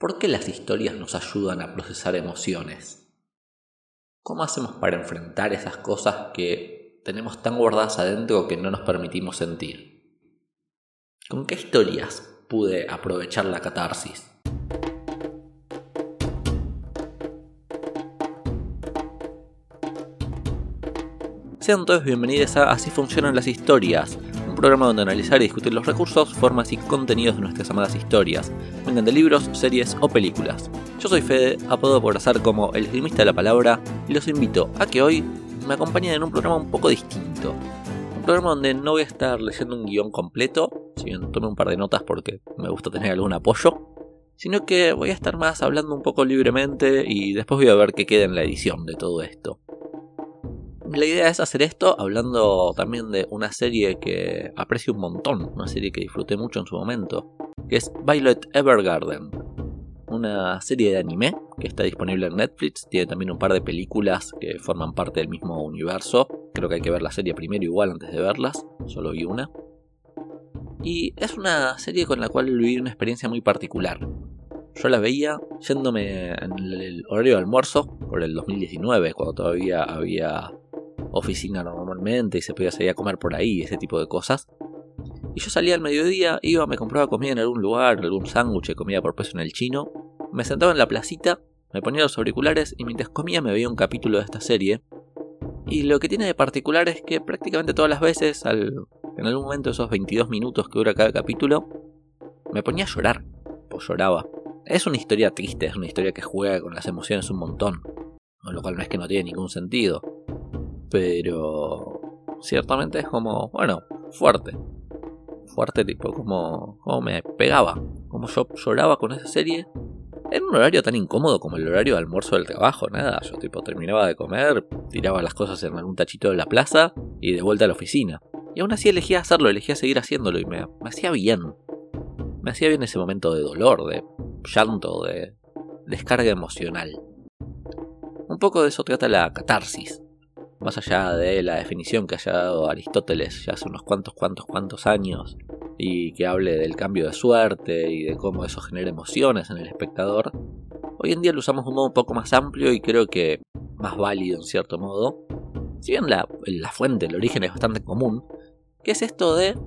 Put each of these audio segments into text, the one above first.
¿Por qué las historias nos ayudan a procesar emociones? ¿Cómo hacemos para enfrentar esas cosas que tenemos tan guardadas adentro que no nos permitimos sentir? ¿Con qué historias pude aprovechar la catarsis? Sean todos bienvenidos a Así funcionan las historias, programa donde analizar y discutir los recursos, formas y contenidos de nuestras amadas historias, vengan de libros, series o películas. Yo soy Fede, apodo por azar como el esgrimista de la palabra, y los invito a que hoy me acompañen en un programa un poco distinto. Un programa donde no voy a estar leyendo un guion completo, si bien tome un par de notas porque me gusta tener algún apoyo, sino que voy a estar más hablando un poco libremente y después voy a ver qué queda en la edición de todo esto. La idea es hacer esto hablando también de una serie que aprecio un montón, una serie que disfruté mucho en su momento, que es Violet Evergarden. Una serie de anime que está disponible en Netflix, tiene también un par de películas que forman parte del mismo universo. Creo que hay que ver la serie primero igual antes de verlas, solo vi una. Y es una serie con la cual viví una experiencia muy particular. Yo la veía yéndome en el horario de almuerzo por el 2019, cuando todavía había oficina normalmente y se podía salir a comer por ahí, ese tipo de cosas. Y yo salía al mediodía, iba, me compraba comida en algún lugar, algún sándwich, comida por peso en el chino, me sentaba en la placita, me ponía los auriculares y mientras comía me veía un capítulo de esta serie. Y lo que tiene de particular es que prácticamente todas las veces, al, en algún momento esos 22 minutos que dura cada capítulo, me ponía a llorar, pues lloraba. Es una historia triste, es una historia que juega con las emociones un montón, lo cual no es que no tiene ningún sentido. Pero ciertamente es como, bueno, fuerte. Fuerte tipo, como, como me pegaba. Como yo lloraba con esa serie. En un horario tan incómodo como el horario de almuerzo del trabajo, nada. Yo tipo terminaba de comer, tiraba las cosas en algún tachito de la plaza y de vuelta a la oficina. Y aún así elegía hacerlo, elegía seguir haciéndolo y me, me hacía bien. Me hacía bien ese momento de dolor, de llanto, de descarga emocional. Un poco de eso trata la catarsis más allá de la definición que haya dado Aristóteles ya hace unos cuantos, cuantos, cuantos años, y que hable del cambio de suerte y de cómo eso genera emociones en el espectador, hoy en día lo usamos de un modo un poco más amplio y creo que más válido en cierto modo. Si bien la, la fuente, el origen es bastante común, que es esto de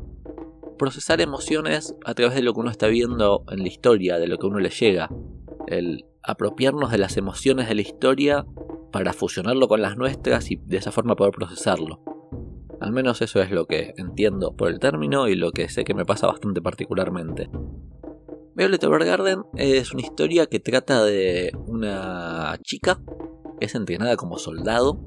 procesar emociones a través de lo que uno está viendo en la historia, de lo que uno le llega. El apropiarnos de las emociones de la historia para fusionarlo con las nuestras y de esa forma poder procesarlo. Al menos eso es lo que entiendo por el término y lo que sé que me pasa bastante particularmente. Violet Evergarden es una historia que trata de una chica que es entrenada como soldado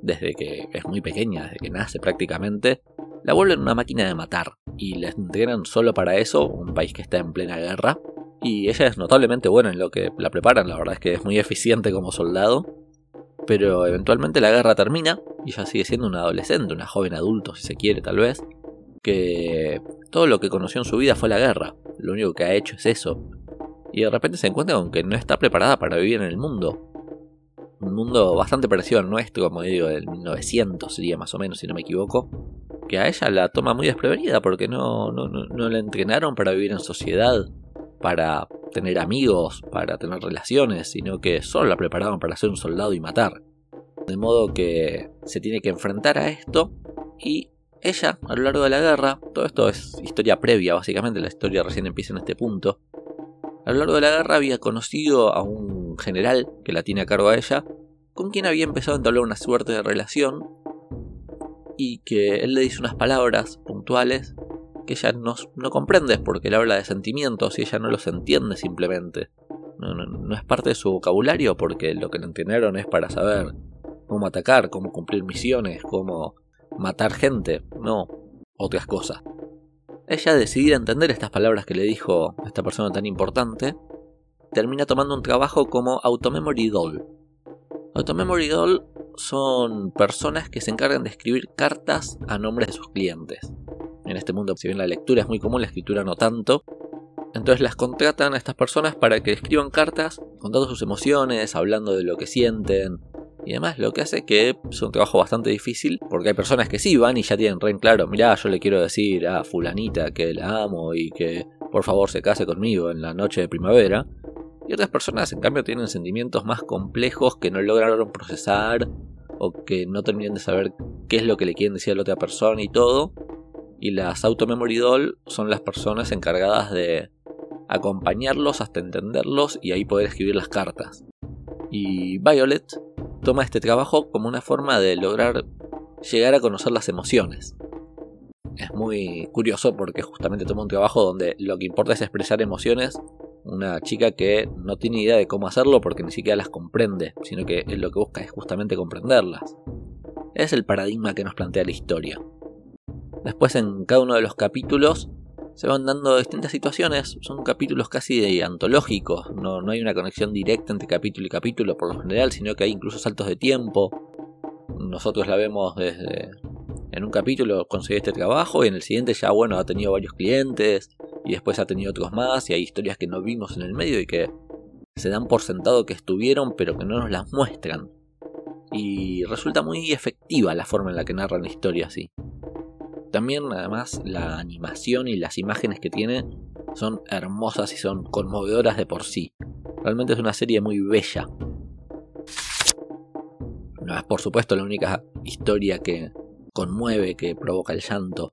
desde que es muy pequeña, desde que nace prácticamente. La vuelven una máquina de matar y la entrenan solo para eso, un país que está en plena guerra. Y ella es notablemente buena en lo que la preparan, la verdad es que es muy eficiente como soldado pero eventualmente la guerra termina y ella sigue siendo una adolescente, una joven adulto si se quiere tal vez, que todo lo que conoció en su vida fue la guerra, lo único que ha hecho es eso, y de repente se encuentra con que no está preparada para vivir en el mundo. Un mundo bastante parecido al nuestro, como digo, del 1900 sería más o menos, si no me equivoco, que a ella la toma muy desprevenida porque no, no, no, no la entrenaron para vivir en sociedad, para tener amigos, para tener relaciones, sino que solo la preparaban para ser un soldado y matar. De modo que se tiene que enfrentar a esto y ella, a lo largo de la guerra, todo esto es historia previa, básicamente la historia recién empieza en este punto, a lo largo de la guerra había conocido a un general que la tiene a cargo a ella, con quien había empezado a entablar una suerte de relación y que él le dice unas palabras puntuales que ella no, no comprende porque él habla de sentimientos y ella no los entiende simplemente. No, es parte de su vocabulario porque lo que le entendieron es para saber cómo atacar, cómo cumplir misiones, cómo matar gente, no otras cosas. Ella decidida entender estas palabras que le dijo esta persona tan importante, termina tomando un trabajo como Automemory Doll. Automemory Doll son personas que se encargan de escribir cartas a nombre de sus clientes en este mundo, si bien la lectura es muy común, la escritura no tanto. Entonces las contratan a estas personas para que escriban cartas contando sus emociones, hablando de lo que sienten y demás, lo que hace que es un trabajo bastante difícil, porque hay personas que sí van y ya tienen re en claro, mirá, yo le quiero decir a fulanita que la amo y que por favor se case conmigo en la noche de primavera, Y otras personas, en cambio, tienen sentimientos más complejos que no lograron procesar o que no terminan de saber qué es lo que le quieren decir a la otra persona y todo. Y las Automemory Doll son las personas encargadas de acompañarlos hasta entenderlos y ahí poder escribir las cartas. Y Violet toma este trabajo como una forma de lograr llegar a conocer las emociones. Es muy curioso porque justamente toma un trabajo donde lo que importa es expresar emociones. Una chica que no tiene idea de cómo hacerlo porque ni siquiera las comprende, sino que lo que busca es justamente comprenderlas. Es el paradigma que nos plantea la historia. Después en cada uno de los capítulos se van dando distintas situaciones, son capítulos casi antológicos, no, no hay una conexión directa entre capítulo y capítulo por lo general, sino que hay incluso saltos de tiempo. Nosotros la vemos desde en un capítulo consiguió este trabajo y en el siguiente ya bueno ha tenido varios clientes y después ha tenido otros más y hay historias que no vimos en el medio y que se dan por sentado que estuvieron pero que no nos las muestran. Y resulta muy efectiva la forma en la que narran la historia así. También además la animación y las imágenes que tiene son hermosas y son conmovedoras de por sí. Realmente es una serie muy bella. No es por supuesto la única historia que conmueve, que provoca el llanto.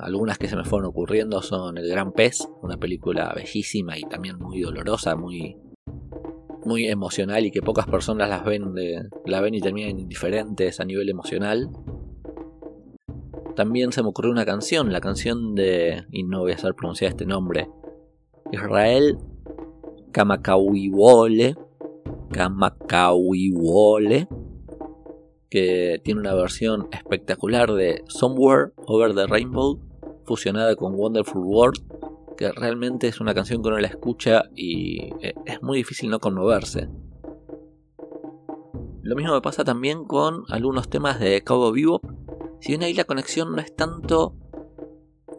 algunas que se me fueron ocurriendo son El Gran Pez, una película bellísima y también muy dolorosa, muy, muy emocional y que pocas personas las ven, la ven y terminan indiferentes a nivel emocional. También se me ocurrió una canción, la canción de, y no voy a saber pronunciar este nombre, Israel Kamakawiwole, Kamakawiwole, que tiene una versión espectacular de Somewhere Over the Rainbow, fusionada con Wonderful World, que realmente es una canción que uno la escucha y eh, es muy difícil no conmoverse. Lo mismo me pasa también con algunos temas de Cabo Vivo. Si bien ahí la conexión no es tanto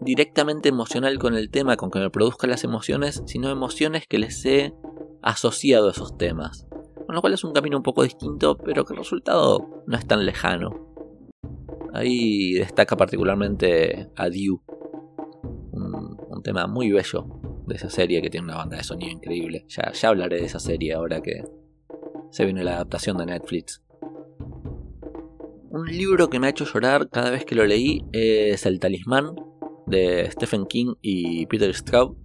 directamente emocional con el tema, con que me produzcan las emociones, sino emociones que les he asociado a esos temas con lo cual es un camino un poco distinto, pero que el resultado no es tan lejano. Ahí destaca particularmente Adieu, un, un tema muy bello de esa serie que tiene una banda de sonido increíble. Ya, ya hablaré de esa serie ahora que se viene la adaptación de Netflix. Un libro que me ha hecho llorar cada vez que lo leí es El Talismán de Stephen King y Peter Straub,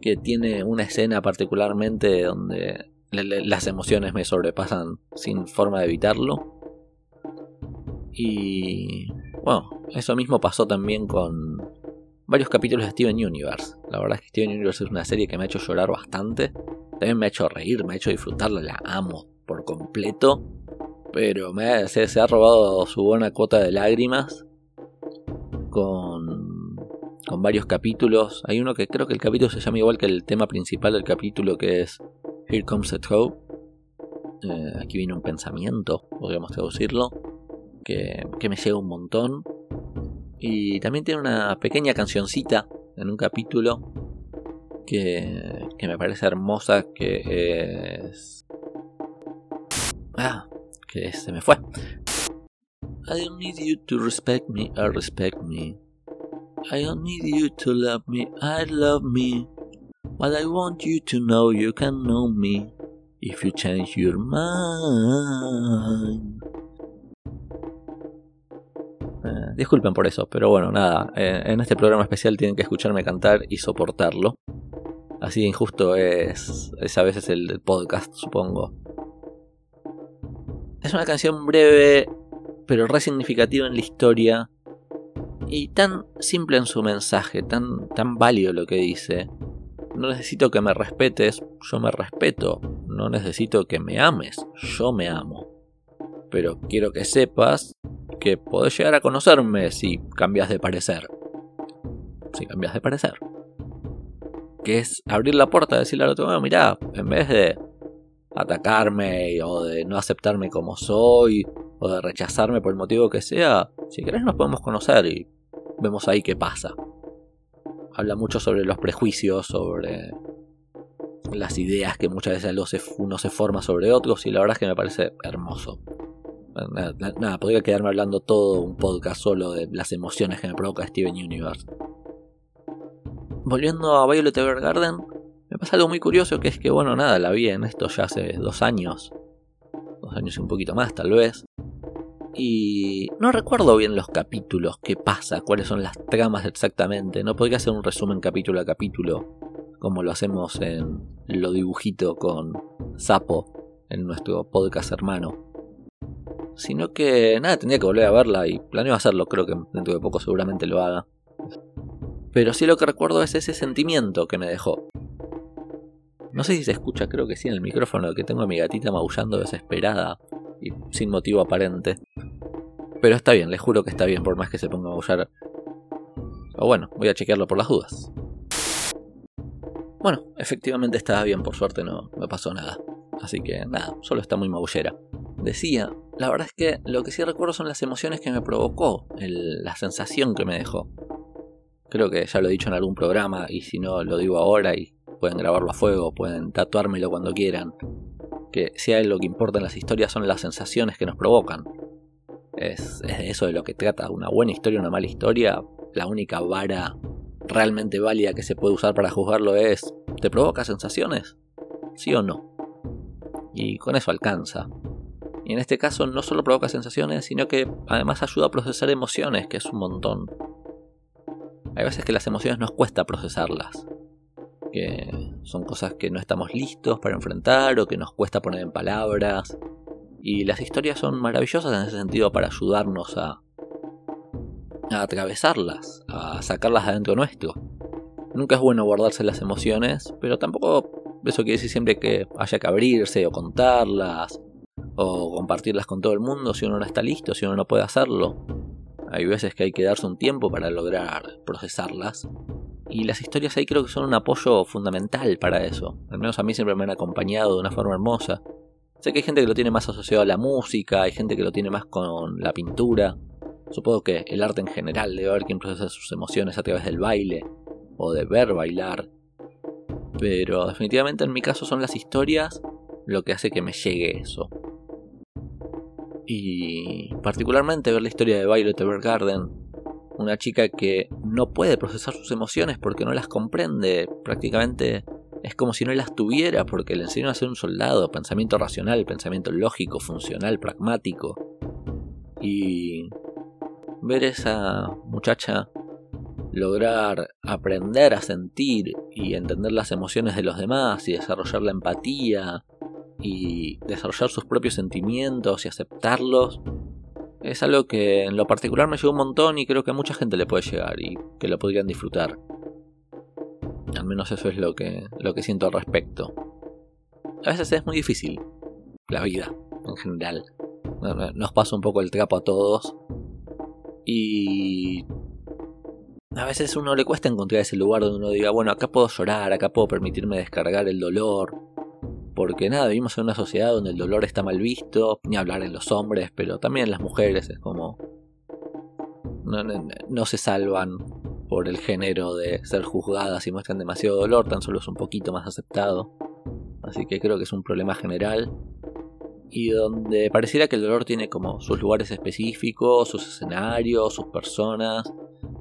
que tiene una escena particularmente donde las emociones me sobrepasan sin forma de evitarlo. Y bueno, eso mismo pasó también con varios capítulos de Steven Universe. La verdad es que Steven Universe es una serie que me ha hecho llorar bastante. También me ha hecho reír, me ha hecho disfrutarla, la amo por completo. Pero se, ha robado su buena cuota de lágrimas con, con varios capítulos. Hay uno que creo que el capítulo se llama igual que el tema principal del capítulo, que es Here Comes the Throw. Eh, aquí viene un pensamiento, podríamos traducirlo, que, me llega un montón. Y también tiene una pequeña cancioncita en un capítulo que, que me parece hermosa, que es... Ah, que se me fue. I don't need you to respect me, I respect me. I don't need you to love me, I love me. But I want you to know you can know me if you change your mind. Eh, disculpen por eso, pero bueno, nada. Eh, en este programa especial tienen que escucharme cantar y soportarlo. Así injusto es, es a veces el podcast, supongo. Es una canción breve, pero re significativa en la historia. Y tan simple en su mensaje, tan, tan válido lo que dice no necesito que me respetes, yo me respeto. No necesito que me ames, yo me amo. Pero quiero que sepas que podés llegar a conocerme si cambias de parecer. Si cambias de parecer. Que es abrir la puerta, decirle al otro, mira, en vez de atacarme o de no aceptarme como soy o de rechazarme por el motivo que sea, si querés nos podemos conocer y vemos ahí qué pasa habla mucho sobre los prejuicios, sobre las ideas que muchas veces uno se forma sobre otros y la verdad es que me parece hermoso. Nada, podría quedarme hablando todo un podcast solo de las emociones que me provoca Steven Universe. Volviendo a Violet Evergarden, pasa algo muy curioso que es que, bueno, nada, la vi en esto ya hace dos años. Dos años y un poquito más, tal vez. Y no recuerdo bien los capítulos, qué pasa, cuáles son las tramas exactamente. No podría hacer un resumen capítulo a capítulo, como lo hacemos en Lo Dibujito con Sapo, en nuestro podcast hermano. Sino que nada, tendría que volver a verla y planeo hacerlo, creo que dentro de poco seguramente lo haga. Pero sí lo que recuerdo es ese sentimiento que me dejó. No sé si se escucha, creo que sí, en el micrófono que tengo a mi gatita maullando desesperada y sin motivo aparente. Pero está bien, les juro que está bien, por más que se ponga a maullar. O bueno, voy a chequearlo por las dudas. Bueno, efectivamente estaba bien, por suerte no me pasó nada. Así que nada, solo está muy maullera. Decía, la verdad es que lo que sí recuerdo son las emociones que me provocó, la sensación que me dejó. Creo que ya lo he dicho en algún programa y si no lo digo ahora y pueden grabarlo a fuego, pueden tatuármelo cuando quieran. Que si hay lo que importa en las historias son las sensaciones que nos provocan. Es, es eso de lo que trata. Una buena historia, una mala historia, la única vara realmente válida que se puede usar para juzgarlo es, ¿te provoca sensaciones? ¿Sí o no? Y con eso alcanza. Y en este caso no solo provoca sensaciones, sino que además ayuda a procesar emociones, que es un montón. Hay veces que las emociones nos cuesta procesarlas, que son cosas que no estamos listos para enfrentar o que nos cuesta poner en palabras. Y las historias son maravillosas en ese sentido para ayudarnos a, atravesarlas, a sacarlas de adentro nuestro. Nunca es bueno guardarse las emociones, pero tampoco eso quiere decir siempre que haya que abrirse o contarlas o compartirlas con todo el mundo si uno no está listo, si uno no puede hacerlo. Hay veces que hay que darse un tiempo para lograr procesarlas. Y las historias ahí creo que son un apoyo fundamental para eso. Al menos a mí siempre me han acompañado de una forma hermosa. Sé que hay gente que lo tiene más asociado a la música, hay gente que lo tiene más con la pintura. Supongo que el arte en general debe haber quien procesa sus emociones a través del baile o de ver bailar. Pero definitivamente en mi caso son las historias lo que hace que me llegue eso. Y particularmente ver la historia de Violet Evergarden, una chica que no puede procesar sus emociones porque no las comprende, prácticamente es como si no las tuviera porque le enseñó a ser un soldado, pensamiento racional, pensamiento lógico, funcional, pragmático. Y ver esa muchacha lograr aprender a sentir y entender las emociones de los demás y desarrollar la empatía y desarrollar sus propios sentimientos y aceptarlos es algo que en lo particular me llegó un montón y creo que a mucha gente le puede llegar y que lo podrían disfrutar. Al menos eso es lo que, lo que siento al respecto. A veces es muy difícil la vida en general. Nos pasa un poco el trapo a todos. Y a veces uno le cuesta encontrar ese lugar donde uno diga, bueno, acá puedo llorar, acá puedo permitirme descargar el dolor, porque nada, vivimos en una sociedad donde el dolor está mal visto, ni hablar en los hombres, pero también en las mujeres es como... No, se salvan por el género de ser juzgadas y muestran demasiado dolor, tan solo es un poquito más aceptado. Así que creo que es un problema general. Y donde pareciera que el dolor tiene como sus lugares específicos, sus escenarios, sus personas,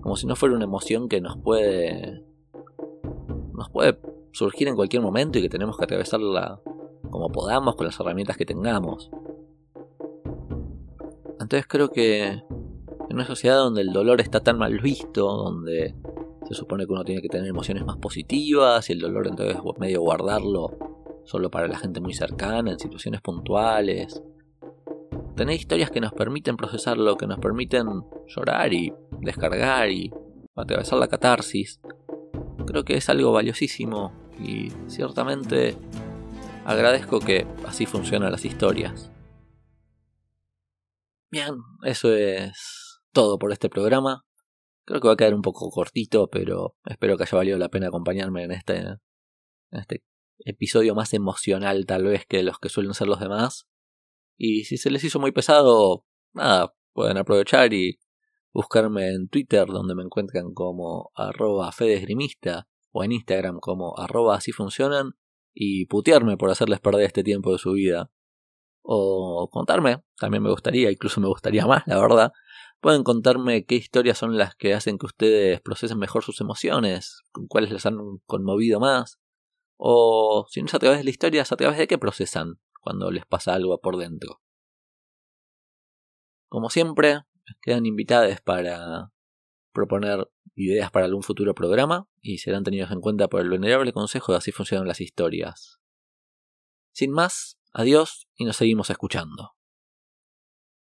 como si no fuera una emoción que nos puede... nos puede surgir en cualquier momento y que tenemos que atravesarla como podamos con las herramientas que tengamos. Entonces creo que en una sociedad donde el dolor está tan mal visto, donde se supone que uno tiene que tener emociones más positivas y el dolor entonces medio guardarlo solo para la gente muy cercana, en situaciones puntuales. Tener historias que nos permiten procesarlo, que nos permiten llorar y descargar y atravesar la catarsis, creo que es algo valiosísimo y ciertamente agradezco que así funcionan las historias. Bien, eso es todo por este programa. Creo que va a quedar un poco cortito, pero espero que haya valido la pena acompañarme en este, en este episodio más emocional tal vez que los que suelen ser los demás. Y si se les hizo muy pesado, nada, pueden aprovechar y buscarme en Twitter donde me encuentran como arroba fedesgrimista o en Instagram como arroba así funcionan y putearme por hacerles perder este tiempo de su vida. O contarme, también me gustaría, incluso me gustaría más, la verdad. Pueden contarme qué historias son las que hacen que ustedes procesen mejor sus emociones, cuáles les han conmovido más, O si no es a través de la historia, es a través de qué procesan cuando les pasa algo por dentro. Como siempre, quedan invitadas para proponer ideas para algún futuro programa y serán tenidos en cuenta por el venerable consejo de así funcionan las historias. Sin más, adiós y nos seguimos escuchando.